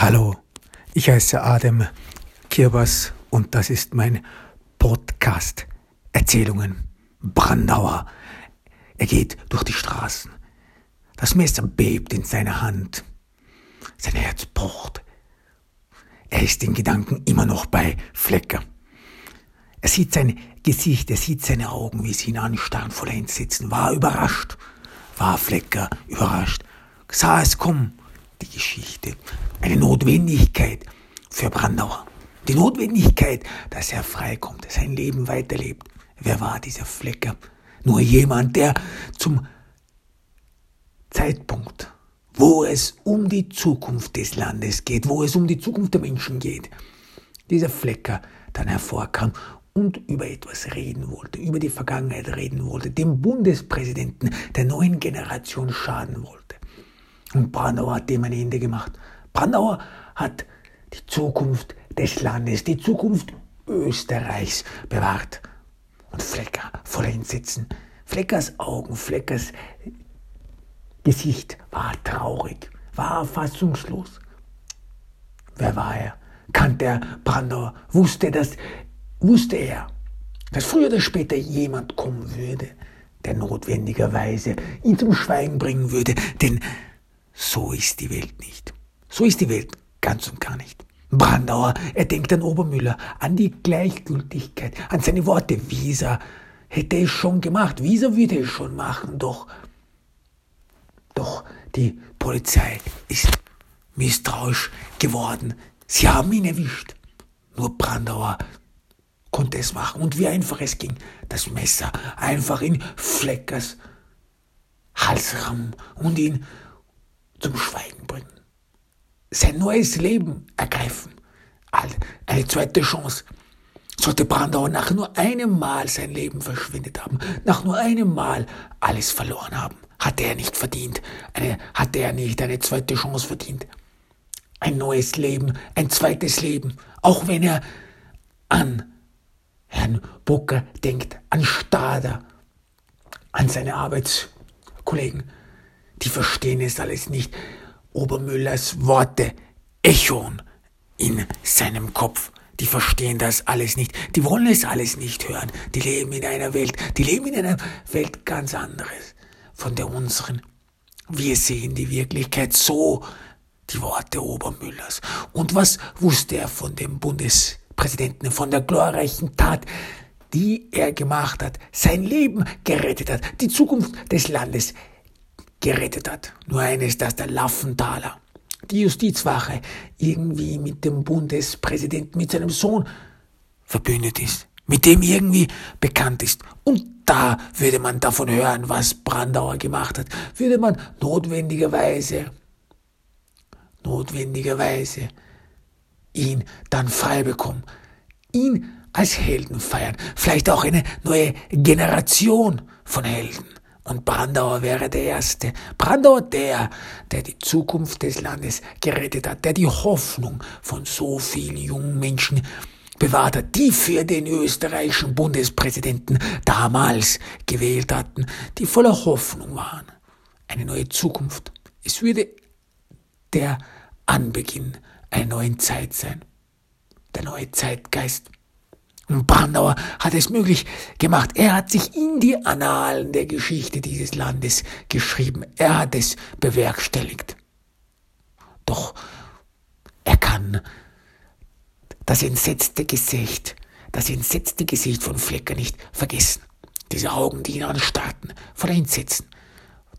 Hallo, ich heiße Adem Kirbas und das ist mein Podcast Erzählungen Brandauer. Er geht durch die Straßen. Das Messer bebt in seiner Hand. Sein Herz pocht. Er ist in Gedanken immer noch bei Flecker. Er sieht sein Gesicht, er sieht seine Augen, wie sie ihn anstarren voller Entsetzen, war überrascht, war Flecker überrascht, sah es kommen, die Geschichte, eine Notwendigkeit für Brandauer. Die Notwendigkeit, dass er freikommt, sein Leben weiterlebt. Wer war dieser Flecker? Nur jemand, der zum Zeitpunkt, wo es um die Zukunft des Landes geht, wo es um die Zukunft der Menschen geht, dieser Flecker dann hervorkam und über etwas reden wollte, über die Vergangenheit reden wollte, dem Bundespräsidenten der neuen Generation schaden wollte. Und Brandauer hat dem ein Ende gemacht. Brandauer hat die Zukunft des Landes, die Zukunft Österreichs bewahrt. Und Flecker voller Entsetzen, Fleckers Augen, Fleckers Gesicht war traurig, war fassungslos. Wer war er? Kannte er Brandauer? Wusste das? Wusste er, dass früher oder später jemand kommen würde, der notwendigerweise ihn zum Schweigen bringen würde, denn so ist die Welt nicht. So ist die Welt ganz und gar nicht. Brandauer, er denkt an Obermüller, an die Gleichgültigkeit, an seine Worte. Wieser hätte es schon gemacht, Wieser würde es schon machen, doch, doch die Polizei ist misstrauisch geworden. Sie haben ihn erwischt. Nur Brandauer konnte es machen. Und wie einfach es ging, das Messer einfach in Fleckers Halsraum und ihn zum Schweigen bringen. Sein neues Leben ergreifen. Eine zweite Chance. Sollte Brandauer nach nur einem Mal sein Leben verschwendet haben, nach nur einem Mal alles verloren haben, hatte er nicht verdient, eine, hatte er nicht eine zweite Chance verdient. Ein neues Leben, ein zweites Leben, auch wenn er an Herrn Bucker denkt, an Stader, an seine Arbeitskollegen, die verstehen es alles nicht. Obermüllers Worte echon in seinem Kopf. Die verstehen das alles nicht. Die wollen es alles nicht hören. Die leben in einer Welt, die leben in einer Welt ganz anderes von der unseren. Wir sehen die Wirklichkeit so, die Worte Obermüllers. Und was wusste er von dem Bundespräsidenten, von der glorreichen Tat, die er gemacht hat, sein Leben gerettet hat, die Zukunft des Landes gerettet hat. Nur eines, dass der Laffenthaler, die Justizwache, irgendwie mit dem Bundespräsidenten, mit seinem Sohn verbündet ist, mit dem irgendwie bekannt ist. Und da würde man davon hören, was Brandauer gemacht hat, würde man notwendigerweise, notwendigerweise ihn dann frei bekommen, ihn als Helden feiern, vielleicht auch eine neue Generation von Helden. Und Brandauer wäre der Erste. Brandauer der, der die Zukunft des Landes gerettet hat, der die Hoffnung von so vielen jungen Menschen bewahrt hat, die für den österreichischen Bundespräsidenten damals gewählt hatten, die voller Hoffnung waren. Eine neue Zukunft. Es würde der Anbeginn einer neuen Zeit sein. Der neue Zeitgeist. Brandauer hat es möglich gemacht. Er hat sich in die Annalen der Geschichte dieses Landes geschrieben. Er hat es bewerkstelligt. Doch er kann das entsetzte Gesicht, das entsetzte Gesicht von Flecker nicht vergessen. Diese Augen, die ihn anstarrten, voller Entsetzen,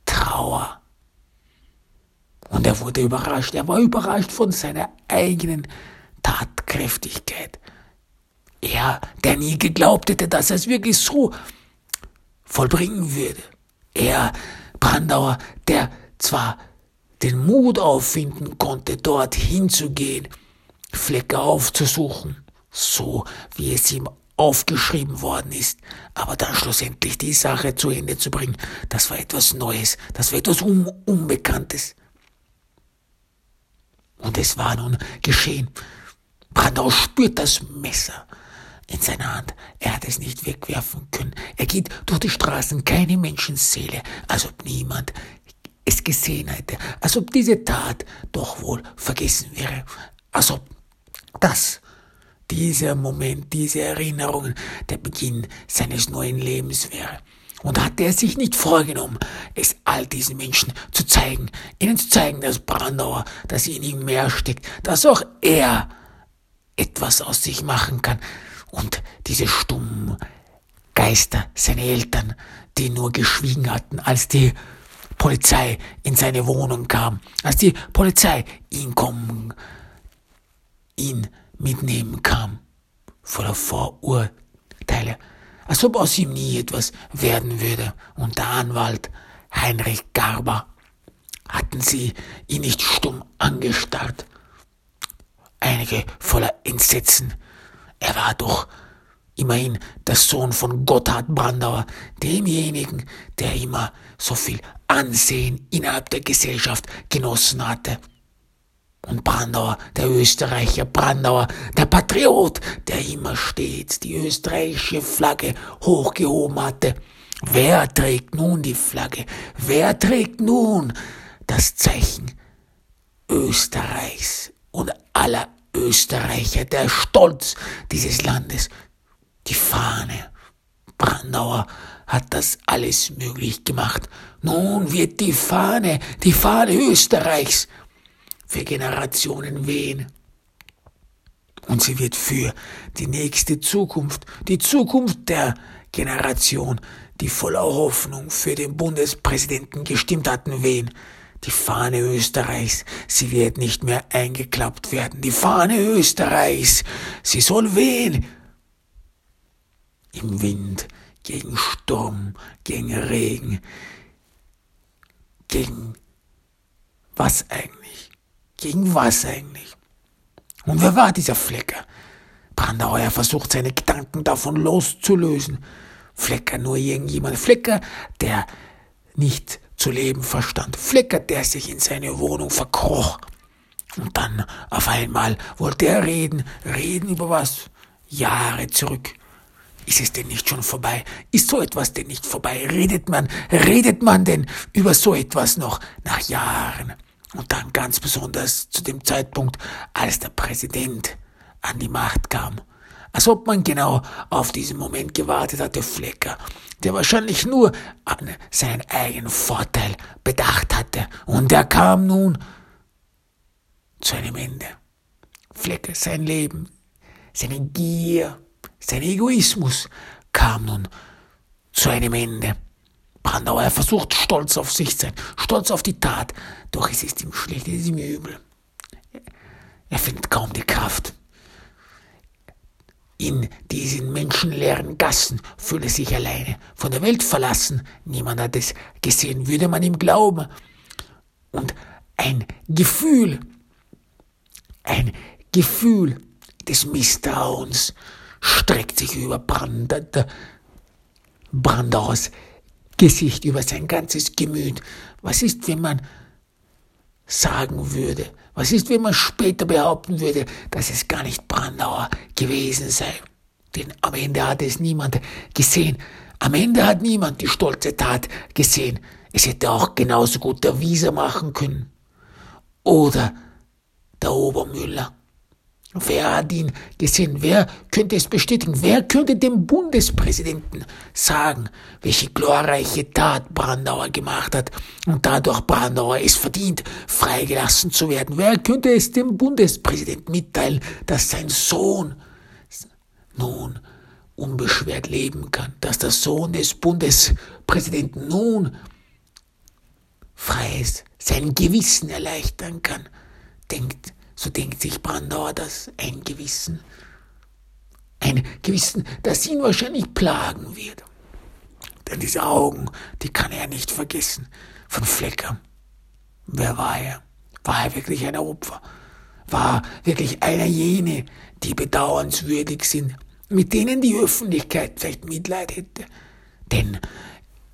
Trauer. Und er wurde überrascht. Er war überrascht von seiner eigenen Tatkräftigkeit. Er, der nie geglaubt hätte, dass er es wirklich so vollbringen würde. Er, Brandauer, der zwar den Mut auffinden konnte, dort hinzugehen, Flecke aufzusuchen, so wie es ihm aufgeschrieben worden ist, aber dann schlussendlich die Sache zu Ende zu bringen, das war etwas Neues, das war etwas Un Unbekanntes. Und es war nun geschehen. Brandau spürt das Messer in seiner Hand. Er hat es nicht wegwerfen können. Er geht durch die Straßen, keine Menschenseele, als ob niemand es gesehen hätte, als ob diese Tat doch wohl vergessen wäre, als ob das, dieser Moment, diese Erinnerungen der Beginn seines neuen Lebens wäre. Und hatte er sich nicht vorgenommen, es all diesen Menschen zu zeigen, ihnen zu zeigen, dass Brandauer, dass in ihm mehr steckt, dass auch er etwas aus sich machen kann. Und diese stummen Geister, seine Eltern, die nur geschwiegen hatten, als die Polizei in seine Wohnung kam, als die Polizei ihn kommen, ihn mitnehmen kam, voller Vorurteile, als ob aus ihm nie etwas werden würde. Und der Anwalt Heinrich Garber hatten sie ihn nicht stumm angestarrt, einige voller Entsetzen. Er war doch immerhin der Sohn von Gotthard Brandauer, demjenigen, der immer so viel Ansehen innerhalb der Gesellschaft genossen hatte. Und Brandauer, der Österreicher Brandauer, der Patriot, der immer stets die österreichische Flagge hochgehoben hatte. Wer trägt nun die Flagge? Wer trägt nun das Zeichen Österreichs und aller Österreicher, der Stolz dieses Landes, die Fahne. Brandauer hat das alles möglich gemacht. Nun wird die Fahne, die Fahne Österreichs für Generationen wehen. Und sie wird für die nächste Zukunft, die Zukunft der Generation, die voller Hoffnung für den Bundespräsidenten gestimmt hatten, wehen. Die Fahne Österreichs, sie wird nicht mehr eingeklappt werden. Die Fahne Österreichs, sie soll wehen. Im Wind, gegen Sturm, gegen Regen, gegen was eigentlich? Gegen was eigentlich? Und wer war dieser Flecker? Brandauer versucht seine Gedanken davon loszulösen. Flecker nur irgendjemand. Flecker, der nicht zu leben verstand. Flecker, der sich in seine Wohnung verkroch. Und dann auf einmal wollte er reden. Reden über was? Jahre zurück. Ist es denn nicht schon vorbei? Ist so etwas denn nicht vorbei? Redet man, redet man denn über so etwas noch nach Jahren? Und dann ganz besonders zu dem Zeitpunkt, als der Präsident an die Macht kam. Als ob man genau auf diesen Moment gewartet hatte, Flecker, der wahrscheinlich nur an seinen eigenen Vorteil bedacht hatte. Und er kam nun zu einem Ende. Flecker, sein Leben, seine Gier, sein Egoismus kam nun zu einem Ende. Brandauer er versucht stolz auf sich zu sein, stolz auf die Tat, doch es ist ihm schlecht, es ist ihm übel. Er findet kaum die Kraft. In diesen menschenleeren Gassen fühlt er sich alleine, von der Welt verlassen. Niemand hat es gesehen, würde man ihm glauben. Und ein Gefühl, ein Gefühl des Misstrauens streckt sich über Brand, Brandauers Gesicht, über sein ganzes Gemüt. Was ist, wenn man sagen würde, was ist, wenn man später behaupten würde, dass es gar nicht Brandauer gewesen sei? Denn am Ende hat es niemand gesehen. Am Ende hat niemand die stolze Tat gesehen. Es hätte auch genauso gut der Wieser machen können. Oder der Obermüller. Wer hat ihn gesehen? Wer könnte es bestätigen? Wer könnte dem Bundespräsidenten sagen, welche glorreiche Tat Brandauer gemacht hat und dadurch Brandauer es verdient, freigelassen zu werden? Wer könnte es dem Bundespräsidenten mitteilen, dass sein Sohn nun unbeschwert leben kann, dass der Sohn des Bundespräsidenten nun frei ist, sein Gewissen erleichtern kann? Denkt so denkt sich Brandauer das ein Gewissen. Ein Gewissen, das ihn wahrscheinlich plagen wird. Denn diese Augen, die kann er nicht vergessen. Von Flecker. Wer war er? War er wirklich ein Opfer? War wirklich einer jene, die bedauernswürdig sind, mit denen die Öffentlichkeit vielleicht Mitleid hätte? Denn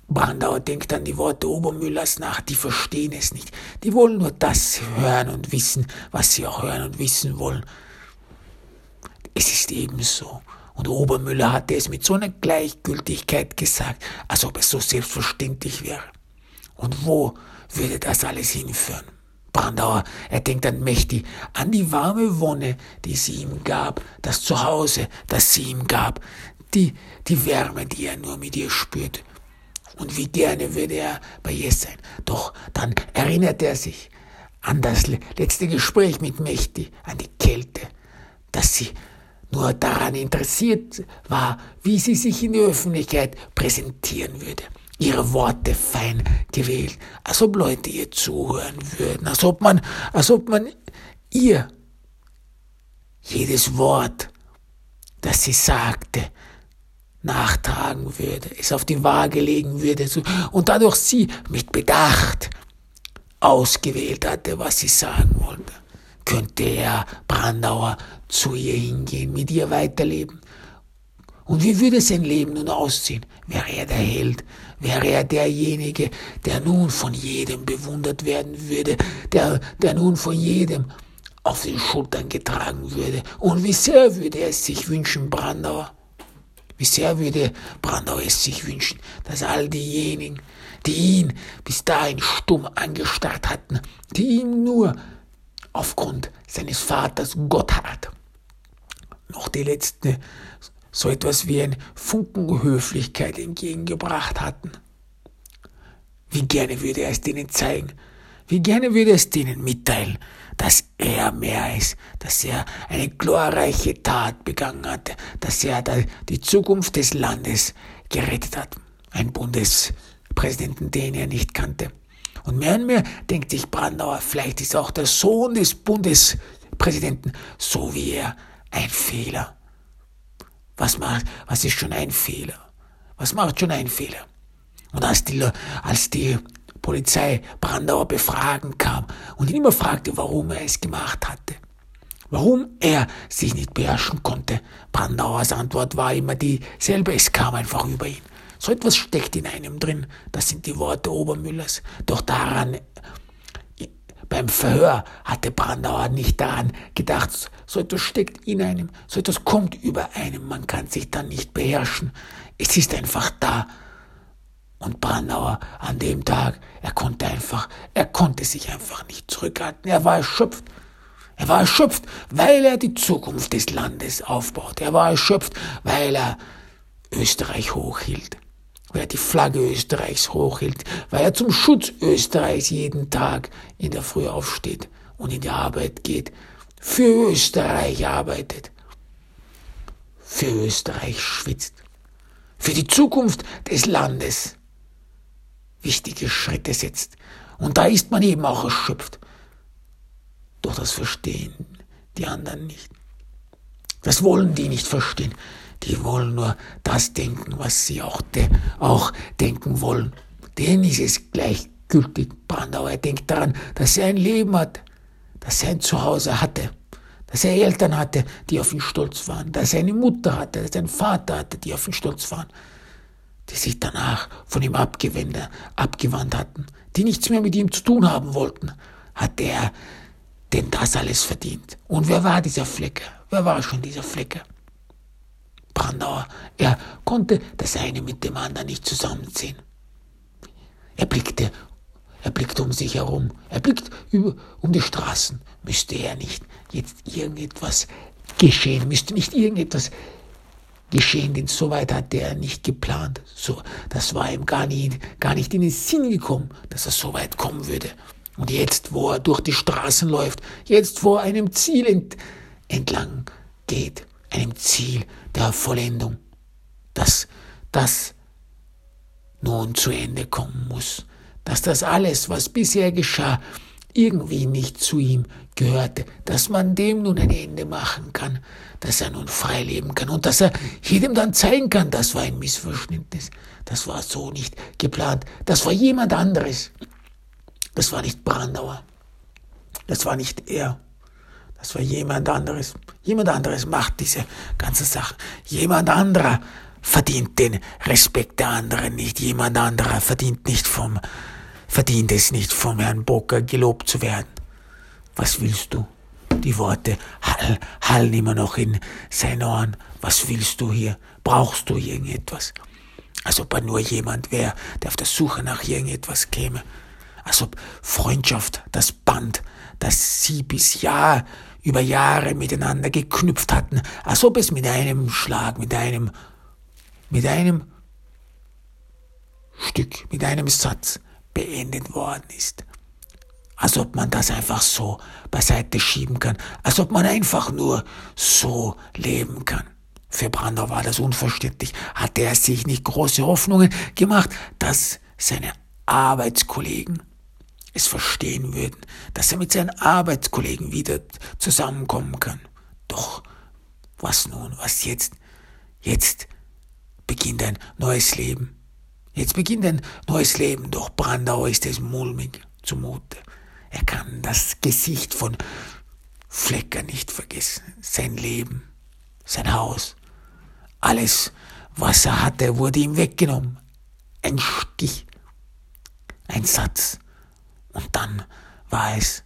Brandauer denkt an die Worte Obermüllers nach, die verstehen es nicht. Die wollen nur das hören und wissen, was sie auch hören und wissen wollen. Es ist eben so. Und Obermüller hatte es mit so einer Gleichgültigkeit gesagt, als ob es so selbstverständlich wäre. Und wo würde das alles hinführen? Brandauer, er denkt an Mächti, an die warme Wonne, die sie ihm gab, das Zuhause, das sie ihm gab, die, die Wärme, die er nur mit ihr spürte. Und wie gerne würde er bei ihr sein. Doch dann erinnert er sich an das letzte Gespräch mit Mächti, an die Kälte, dass sie nur daran interessiert war, wie sie sich in der Öffentlichkeit präsentieren würde ihre Worte fein gewählt, als ob Leute ihr zuhören würden, als ob man, als ob man ihr jedes Wort, das sie sagte, nachtragen würde, es auf die Waage legen würde und dadurch sie mit Bedacht ausgewählt hatte, was sie sagen wollte. Könnte er, Brandauer, zu ihr hingehen, mit ihr weiterleben? Und wie würde sein Leben nun aussehen? Wäre er der Held? Wäre er derjenige, der nun von jedem bewundert werden würde, der, der nun von jedem auf den Schultern getragen würde? Und wie sehr würde er es sich wünschen, Brandauer? Wie sehr würde Brandauer es sich wünschen, dass all diejenigen, die ihn bis dahin stumm angestarrt hatten, die ihm nur aufgrund seines Vaters Gotthard noch die letzte so etwas wie ein Funken Höflichkeit entgegengebracht hatten. Wie gerne würde er es denen zeigen, wie gerne würde er es denen mitteilen, dass er mehr ist, dass er eine glorreiche Tat begangen hatte, dass er die Zukunft des Landes gerettet hat. Ein Bundespräsidenten, den er nicht kannte. Und mehr und mehr denkt sich Brandauer, vielleicht ist auch der Sohn des Bundespräsidenten so wie er ein Fehler. Was macht, was ist schon ein Fehler? Was macht schon ein Fehler? Und als die, als die Polizei Brandauer befragen kam und ihn immer fragte, warum er es gemacht hatte, warum er sich nicht beherrschen konnte, Brandauers Antwort war immer dieselbe, es kam einfach über ihn. So etwas steckt in einem drin, das sind die Worte Obermüllers. Doch daran beim Verhör hatte Brandauer nicht daran gedacht, so etwas steckt in einem, so etwas kommt über einem, man kann sich dann nicht beherrschen. Es ist einfach da. Und Brandauer an dem Tag, er konnte einfach, er konnte sich einfach nicht zurückhalten. Er war erschöpft. Er war erschöpft, weil er die Zukunft des Landes aufbaut. Er war erschöpft, weil er Österreich hochhielt weil er die Flagge Österreichs hochhält, weil er zum Schutz Österreichs jeden Tag in der Früh aufsteht und in die Arbeit geht, für Österreich arbeitet, für Österreich schwitzt, für die Zukunft des Landes wichtige Schritte setzt. Und da ist man eben auch erschöpft. Doch das verstehen die anderen nicht. Das wollen die nicht verstehen. Die wollen nur das denken, was sie auch, de auch denken wollen. Denen ist es gleichgültig. Brandauer denkt daran, dass er ein Leben hat, dass er ein Zuhause hatte, dass er Eltern hatte, die auf ihn stolz waren, dass er eine Mutter hatte, dass er einen Vater hatte, die auf ihn stolz waren, die sich danach von ihm abgewandt hatten, die nichts mehr mit ihm zu tun haben wollten, hat er denn das alles verdient. Und wer war dieser Flecker? Wer war schon dieser Flecker? Brandauer. Er konnte das eine mit dem anderen nicht zusammenziehen. Er blickte, er blickte um sich herum, er blickt über, um die Straßen. Müsste er nicht jetzt irgendetwas geschehen, müsste nicht irgendetwas geschehen, denn so weit hatte er nicht geplant. So, das war ihm gar nicht, gar nicht in den Sinn gekommen, dass er so weit kommen würde. Und jetzt, wo er durch die Straßen läuft, jetzt, wo er einem Ziel ent, entlang geht, einem Ziel der Vollendung, dass das nun zu Ende kommen muss, dass das alles, was bisher geschah, irgendwie nicht zu ihm gehörte, dass man dem nun ein Ende machen kann, dass er nun frei leben kann und dass er jedem dann zeigen kann, das war ein Missverständnis, das war so nicht geplant, das war jemand anderes, das war nicht Brandauer, das war nicht er. Das war jemand anderes. Jemand anderes macht diese ganze Sache. Jemand anderer verdient den Respekt der anderen nicht. Jemand anderer verdient nicht vom, verdient es nicht vom Herrn Bocker gelobt zu werden. Was willst du? Die Worte hall, hallen immer noch in seinen Ohren. Was willst du hier? Brauchst du irgendetwas? Als ob er nur jemand wäre, der auf der Suche nach irgendetwas käme. als ob Freundschaft, das Band, das sie bis Jahr über Jahre miteinander geknüpft hatten, als ob es mit einem Schlag, mit einem, mit einem Stück, mit einem Satz beendet worden ist. Als ob man das einfach so beiseite schieben kann, als ob man einfach nur so leben kann. Für Brandau war das unverständlich. Hatte er sich nicht große Hoffnungen gemacht, dass seine Arbeitskollegen es verstehen würden, dass er mit seinen Arbeitskollegen wieder zusammenkommen kann. Doch was nun, was jetzt? Jetzt beginnt ein neues Leben. Jetzt beginnt ein neues Leben, doch Brandau ist es mulmig zumute. Er kann das Gesicht von Flecker nicht vergessen, sein Leben, sein Haus. Alles, was er hatte, wurde ihm weggenommen. Ein Stich, ein Satz. Und dann war es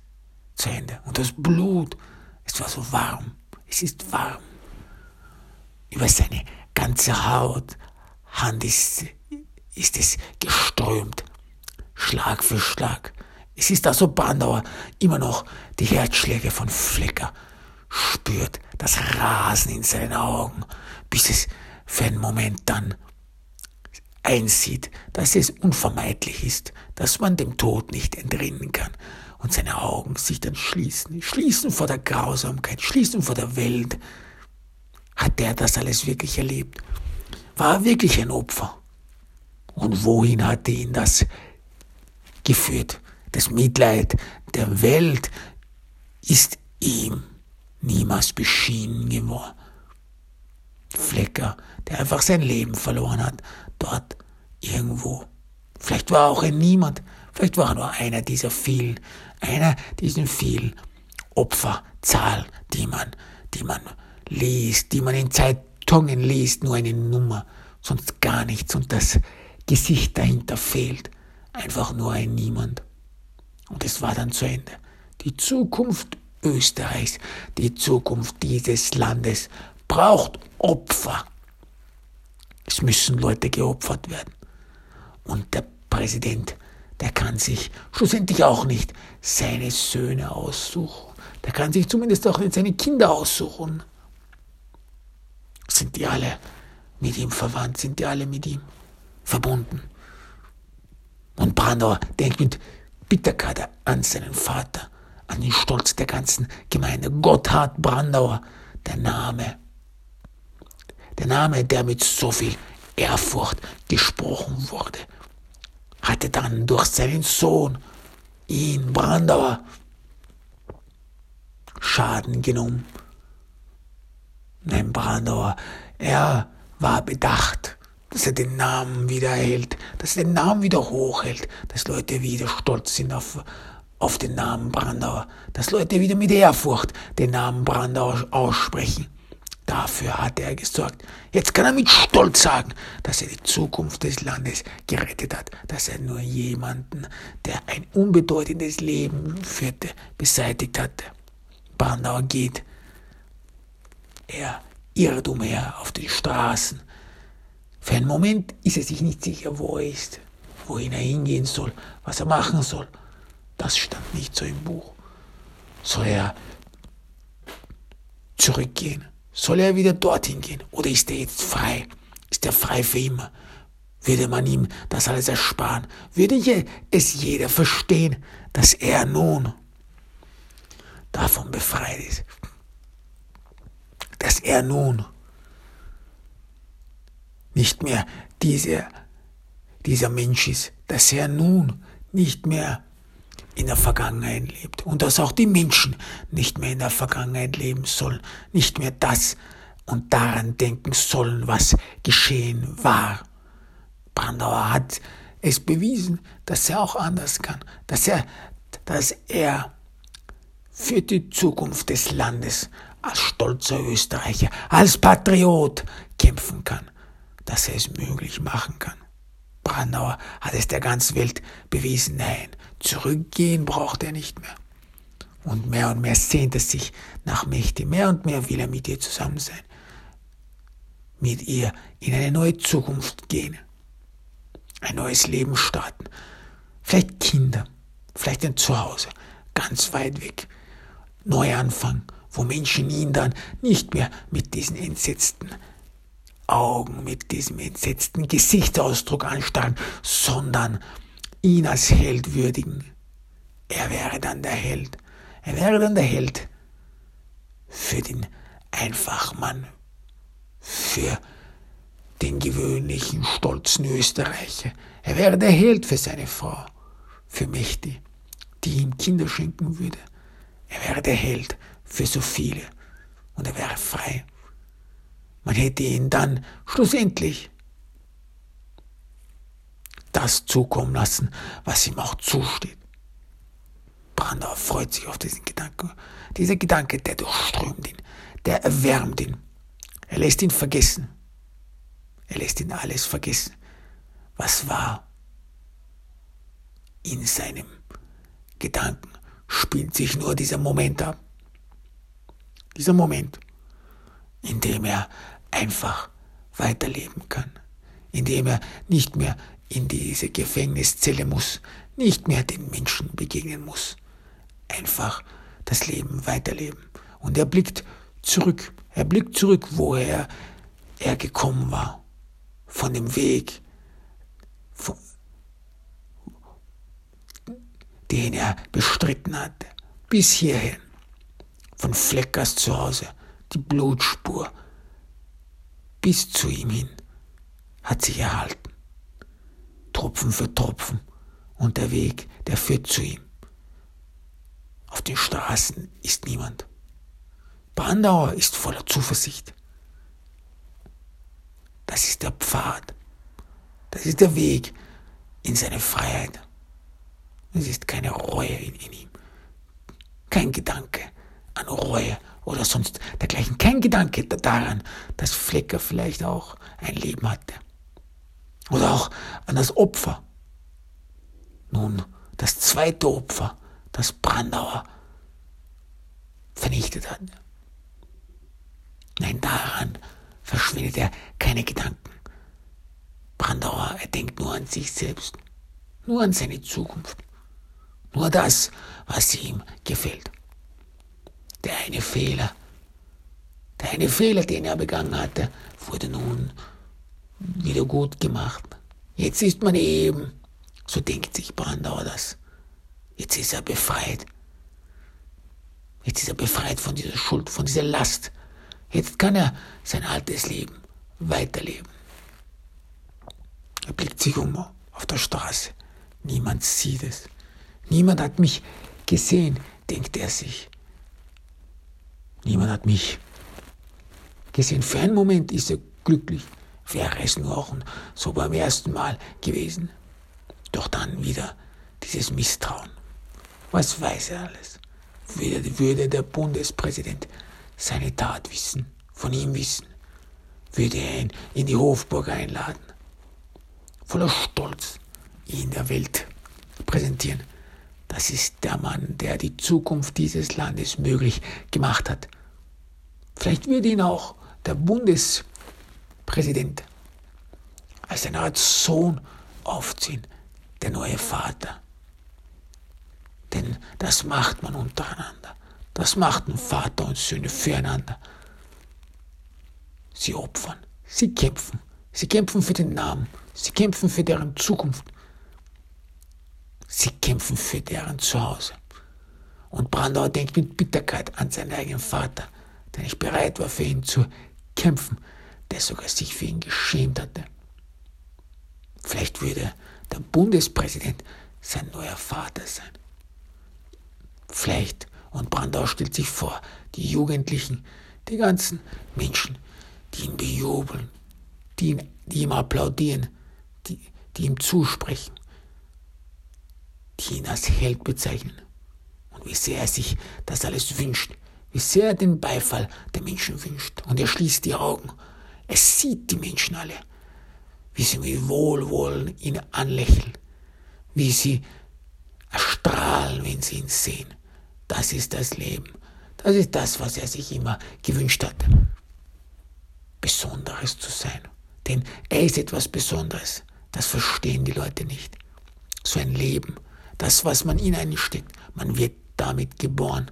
zu Ende. Und das Blut, es war so warm. Es ist warm. Über seine ganze Haut, Hand ist ist es geströmt, Schlag für Schlag. Es ist also Bandauer immer noch die Herzschläge von Flecker, spürt das Rasen in seinen Augen, bis es für einen Moment dann einsieht, dass es unvermeidlich ist, dass man dem Tod nicht entrinnen kann und seine Augen sich dann schließen, schließen vor der Grausamkeit, schließen vor der Welt. Hat er das alles wirklich erlebt? War er wirklich ein Opfer? Und wohin hatte ihn das geführt? Das Mitleid der Welt ist ihm niemals beschienen geworden. Flecker, der einfach sein Leben verloren hat, dort irgendwo. Vielleicht war auch ein Niemand, vielleicht war er nur einer dieser vielen, einer dieser vielen Opferzahl, die man, die man liest, die man in Zeitungen liest, nur eine Nummer, sonst gar nichts. Und das Gesicht dahinter fehlt. Einfach nur ein Niemand. Und es war dann zu Ende. Die Zukunft Österreichs, die Zukunft dieses Landes braucht Opfer. Es müssen Leute geopfert werden. Und der Präsident, der kann sich schlussendlich auch nicht seine Söhne aussuchen. Der kann sich zumindest auch nicht seine Kinder aussuchen. Sind die alle mit ihm verwandt? Sind die alle mit ihm? Verbunden. Und Brandauer denkt mit Bitterkeit an seinen Vater, an den Stolz der ganzen Gemeinde. Gotthard Brandauer, der Name. Der Name, der mit so viel Ehrfurcht gesprochen wurde, hatte dann durch seinen Sohn, ihn, Brandauer, Schaden genommen. Nein, Brandauer, er war bedacht dass er den Namen wieder erhält, dass er den Namen wieder hochhält, dass Leute wieder stolz sind auf, auf den Namen Brandauer, dass Leute wieder mit Ehrfurcht den Namen Brandauer aussprechen. Dafür hat er gesorgt. Jetzt kann er mit Stolz sagen, dass er die Zukunft des Landes gerettet hat, dass er nur jemanden, der ein unbedeutendes Leben führte, beseitigt hatte. Brandauer geht. Er irrt umher auf den Straßen, für einen Moment ist er sich nicht sicher, wo er ist, wohin er hingehen soll, was er machen soll. Das stand nicht so im Buch. Soll er zurückgehen? Soll er wieder dorthin gehen? Oder ist er jetzt frei? Ist er frei für immer? Würde man ihm das alles ersparen? Würde es jeder verstehen, dass er nun davon befreit ist? Dass er nun nicht mehr diese, dieser Mensch ist, dass er nun nicht mehr in der Vergangenheit lebt und dass auch die Menschen nicht mehr in der Vergangenheit leben sollen, nicht mehr das und daran denken sollen, was geschehen war. Brandauer hat es bewiesen, dass er auch anders kann, dass er, dass er für die Zukunft des Landes als stolzer Österreicher, als Patriot kämpfen kann dass er es möglich machen kann. Brandauer hat es der ganzen Welt bewiesen, nein, zurückgehen braucht er nicht mehr. Und mehr und mehr sehnt er sich nach Mächte, mehr und mehr will er mit ihr zusammen sein, mit ihr in eine neue Zukunft gehen, ein neues Leben starten, vielleicht Kinder, vielleicht ein Zuhause, ganz weit weg. Neuanfang, wo Menschen ihn dann nicht mehr mit diesen entsetzten Augen, mit diesem entsetzten Gesichtsausdruck anstarren, sondern ihn als Held würdigen. Er wäre dann der Held. Er wäre dann der Held für den Einfachmann, für den gewöhnlichen, stolzen Österreicher. Er wäre der Held für seine Frau, für Mächti, die ihm Kinder schenken würde. Er wäre der Held für so viele und er wäre frei. Man hätte ihn dann schlussendlich das zukommen lassen, was ihm auch zusteht. Brandauer freut sich auf diesen Gedanken. Dieser Gedanke, der durchströmt ihn, der erwärmt ihn. Er lässt ihn vergessen. Er lässt ihn alles vergessen, was war. In seinem Gedanken spielt sich nur dieser Moment ab. Dieser Moment, in dem er einfach weiterleben kann, in dem er nicht mehr in diese Gefängniszelle muss, nicht mehr den Menschen begegnen muss, einfach das Leben weiterleben. Und er blickt zurück, er blickt zurück, woher er gekommen war. Von dem Weg, von, den er bestritten hatte, bis hierhin, von Fleckers zu Hause, die Blutspur, bis zu ihm hin, hat sich erhalten. Tropfen für Tropfen und der Weg, der führt zu ihm. Auf den Straßen ist niemand. Brandauer ist voller Zuversicht. Das ist der Pfad. Das ist der Weg in seine Freiheit. Es ist keine Reue in, in ihm. Kein Gedanke an Reue oder sonst dergleichen. Kein Gedanke daran, dass Flecker vielleicht auch ein Leben hatte. Oder auch an das Opfer. Nun, das zweite Opfer, das Brandauer vernichtet hat. Nein, daran verschwendet er keine Gedanken. Brandauer, er denkt nur an sich selbst, nur an seine Zukunft, nur das, was ihm gefällt. Der eine Fehler, der eine Fehler, den er begangen hatte, wurde nun wieder gut gemacht. Jetzt ist man eben, so denkt sich Brandauer das. Jetzt ist er befreit. Jetzt ist er befreit von dieser Schuld, von dieser Last, Jetzt kann er sein altes Leben weiterleben. Er blickt sich um auf der Straße. Niemand sieht es. Niemand hat mich gesehen, denkt er sich. Niemand hat mich gesehen. Für einen Moment ist er glücklich. Wäre es nur auch so beim ersten Mal gewesen. Doch dann wieder dieses Misstrauen. Was weiß er alles? Würde, würde der Bundespräsident seine Tat wissen, von ihm wissen, würde er ihn in die Hofburg einladen, voller Stolz ihn der Welt präsentieren. Das ist der Mann, der die Zukunft dieses Landes möglich gemacht hat. Vielleicht würde ihn auch der Bundespräsident als eine Art Sohn aufziehen, der neue Vater. Denn das macht man untereinander. Das machten Vater und Söhne füreinander. Sie opfern, sie kämpfen, sie kämpfen für den Namen, sie kämpfen für deren Zukunft, sie kämpfen für deren Zuhause. Und Brandauer denkt mit Bitterkeit an seinen eigenen Vater, der nicht bereit war für ihn zu kämpfen, der sogar sich für ihn geschämt hatte. Vielleicht würde der Bundespräsident sein neuer Vater sein. Vielleicht und Brandau stellt sich vor, die Jugendlichen, die ganzen Menschen, die ihn bejubeln, die, ihn, die ihm applaudieren, die, die ihm zusprechen, ihn als Held bezeichnen. Und wie sehr er sich das alles wünscht, wie sehr er den Beifall der Menschen wünscht. Und er schließt die Augen. Er sieht die Menschen alle, wie sie mit Wohlwollen ihn anlächeln, wie sie erstrahlen, wenn sie ihn sehen. Das ist das Leben. Das ist das, was er sich immer gewünscht hat. Besonderes zu sein. Denn er ist etwas Besonderes. Das verstehen die Leute nicht. So ein Leben, das, was man in einen steckt. Man wird damit geboren.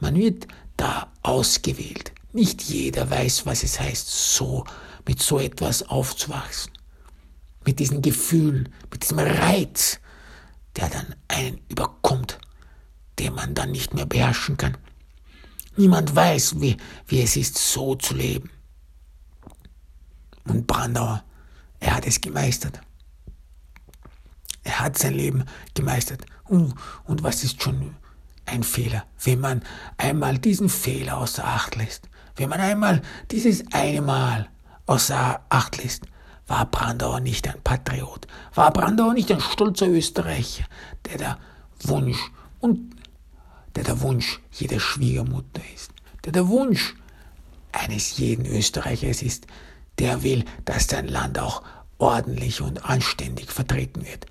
Man wird da ausgewählt. Nicht jeder weiß, was es heißt, so mit so etwas aufzuwachsen. Mit diesen Gefühlen, mit diesem Reiz, der dann einen überkommt, den man dann nicht mehr beherrschen kann. Niemand weiß, wie, wie es ist, so zu leben. Und Brandauer, er hat es gemeistert. Er hat sein Leben gemeistert. Und, und was ist schon ein Fehler? Wenn man einmal diesen Fehler außer Acht lässt, wenn man einmal dieses eine Mal außer Acht lässt, war Brandauer nicht ein Patriot, war Brandauer nicht ein stolzer Österreicher, der der Wunsch und der der Wunsch jeder Schwiegermutter ist, der der Wunsch eines jeden Österreichers ist, der will, dass sein Land auch ordentlich und anständig vertreten wird.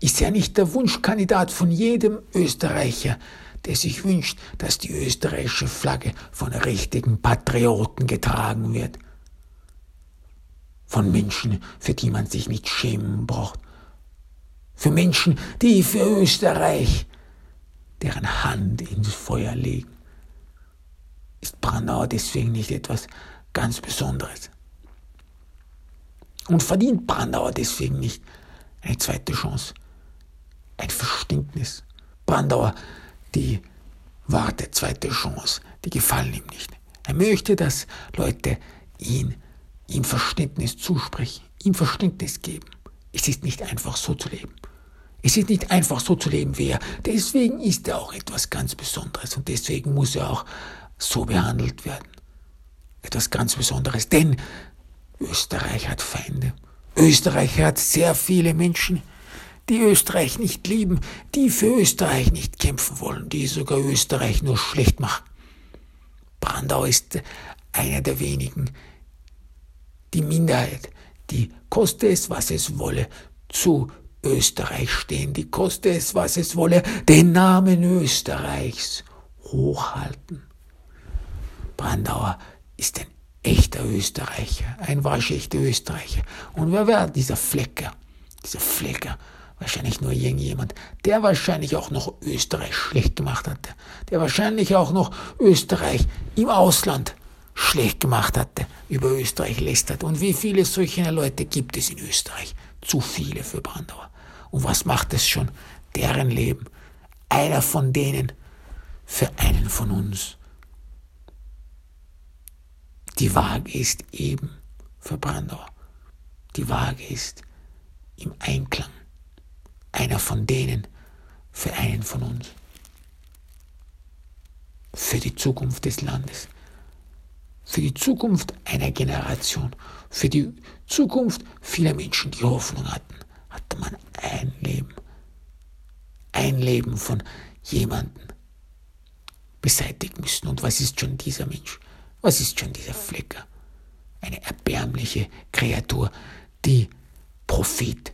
Ist er nicht der Wunschkandidat von jedem Österreicher, der sich wünscht, dass die österreichische Flagge von richtigen Patrioten getragen wird? Von Menschen, für die man sich nicht schämen braucht. Für Menschen, die für Österreich deren Hand ins Feuer legen. Ist Brandau deswegen nicht etwas ganz Besonderes? Und verdient Brandauer deswegen nicht eine zweite Chance, ein Verständnis. Brandauer, die warte zweite Chance, die gefallen ihm nicht. Er möchte, dass Leute ihn, ihm Verständnis zusprechen, ihm Verständnis geben. Es ist nicht einfach so zu leben. Es ist nicht einfach so zu leben wie er. Deswegen ist er auch etwas ganz Besonderes und deswegen muss er auch so behandelt werden. Etwas ganz Besonderes, denn Österreich hat Feinde. Österreich hat sehr viele Menschen, die Österreich nicht lieben, die für Österreich nicht kämpfen wollen, die sogar Österreich nur schlecht machen. Brandau ist einer der wenigen, die Minderheit, die koste es, was es wolle, zu Österreich stehen, die koste es, was es wolle, den Namen Österreichs hochhalten. Brandauer ist ein echter Österreicher, ein waschechter Österreicher. Und wer war dieser Flecker? Dieser Flecker, wahrscheinlich nur irgendjemand, der wahrscheinlich auch noch Österreich schlecht gemacht hatte, der wahrscheinlich auch noch Österreich im Ausland schlecht gemacht hatte, über Österreich lästert. Und wie viele solcher Leute gibt es in Österreich? Zu viele für Brandauer. Und was macht es schon? Deren Leben. Einer von denen für einen von uns. Die Waage ist eben für Brandauer. Die Waage ist im Einklang. Einer von denen für einen von uns. Für die Zukunft des Landes. Für die Zukunft einer Generation. Für die Zukunft vieler Menschen, die Hoffnung hatten hatte man ein Leben. Ein Leben von jemandem beseitigen müssen. Und was ist schon dieser Mensch? Was ist schon dieser Flecker? Eine erbärmliche Kreatur, die Profit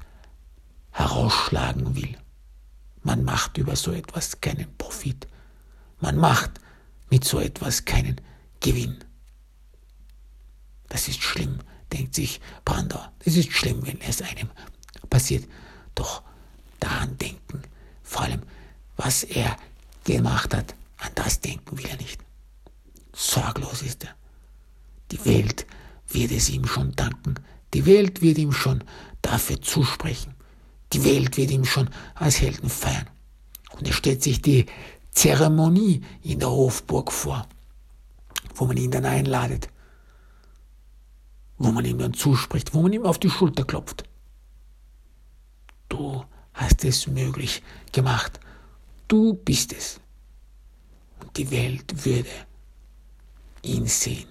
herausschlagen will. Man macht über so etwas keinen Profit. Man macht mit so etwas keinen Gewinn. Das ist schlimm, denkt sich Brandau. Das ist schlimm, wenn es einem passiert. Doch daran denken, vor allem, was er gemacht hat, an das denken will er nicht. Sorglos ist er. Die Welt wird es ihm schon danken. Die Welt wird ihm schon dafür zusprechen. Die Welt wird ihm schon als Helden feiern. Und er stellt sich die Zeremonie in der Hofburg vor, wo man ihn dann einladet, wo man ihm dann zuspricht, wo man ihm auf die Schulter klopft. Du hast es möglich gemacht. Du bist es. Und die Welt würde ihn sehen,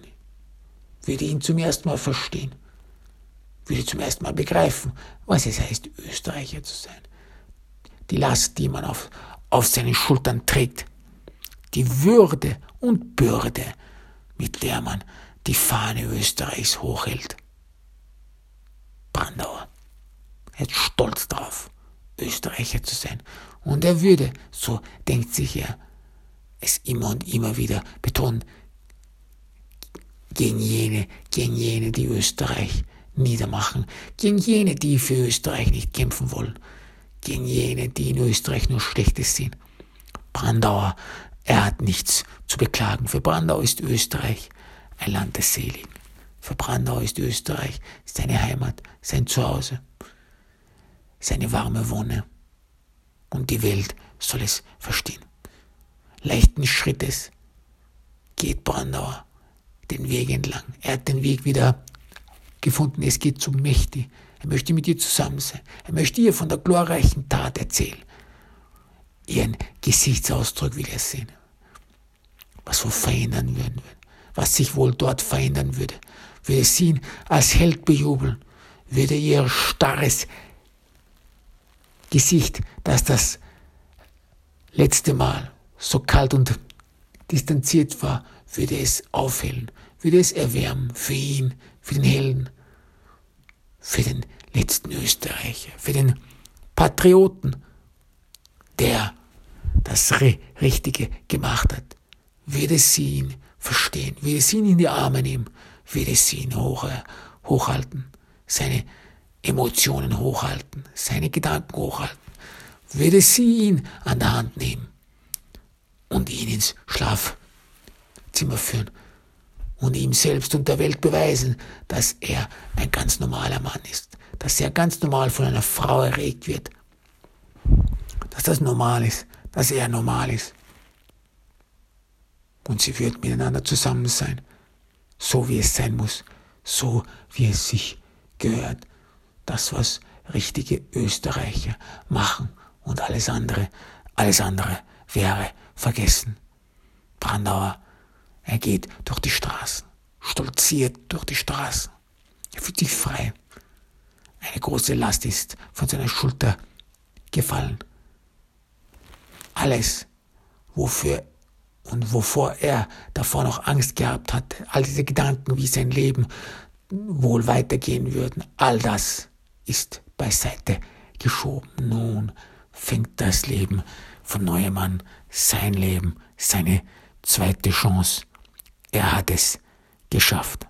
würde ihn zum ersten Mal verstehen, würde zum ersten Mal begreifen, was es heißt, Österreicher zu sein. Die Last, die man auf, auf seinen Schultern trägt, die Würde und Bürde, mit der man die Fahne Österreichs hochhält. Brandauer er ist stolz darauf, Österreicher zu sein. Und er würde, so denkt sich er, es immer und immer wieder betonen, gegen jene, gegen jene, die Österreich niedermachen, gegen jene, die für Österreich nicht kämpfen wollen, gegen jene, die in Österreich nur Schlechtes sehen. Brandauer, er hat nichts zu beklagen. Für Brandau ist Österreich ein Land des Seligen. Für Brandau ist Österreich seine Heimat, sein Zuhause, seine warme Wonne. Und die Welt soll es verstehen. Leichten Schrittes geht Brandauer den Weg entlang. Er hat den Weg wieder gefunden. Es geht zu Mächti. Er möchte mit ihr zusammen sein. Er möchte ihr von der glorreichen Tat erzählen. Ihren Gesichtsausdruck will er sehen. Was wohl verändern würde. Was sich wohl dort verändern würde. Würde sie ihn als Held bejubeln. Würde ihr starres Gesicht, das das letzte Mal so kalt und distanziert war, würde es aufhellen, würde es erwärmen für ihn, für den Helden, für den letzten Österreicher, für den Patrioten, der das Richtige gemacht hat, würde sie ihn verstehen, würde sie ihn in die Arme nehmen, würde sie ihn hoch, hochhalten, seine Emotionen hochhalten, seine Gedanken hochhalten, würde sie ihn an der Hand nehmen und ihn ins Schlafzimmer führen und ihm selbst und der Welt beweisen, dass er ein ganz normaler Mann ist, dass er ganz normal von einer Frau erregt wird, dass das normal ist, dass er normal ist. Und sie wird miteinander zusammen sein, so wie es sein muss, so wie es sich gehört. Das, was richtige Österreicher machen und alles andere, alles andere wäre vergessen. Brandauer er geht durch die Straßen, stolziert durch die Straßen. Er fühlt sich frei. Eine große Last ist von seiner Schulter gefallen. Alles, wofür und wovor er davor noch Angst gehabt hat, all diese Gedanken, wie sein Leben wohl weitergehen würden, all das ist beiseite geschoben. Nun fängt das Leben von neuem sein Leben, seine zweite Chance er hat es geschafft.